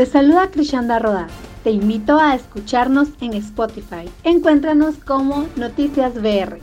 Te saluda Krishanda Rodaz. Te invito a escucharnos en Spotify. Encuéntranos como Noticias VR.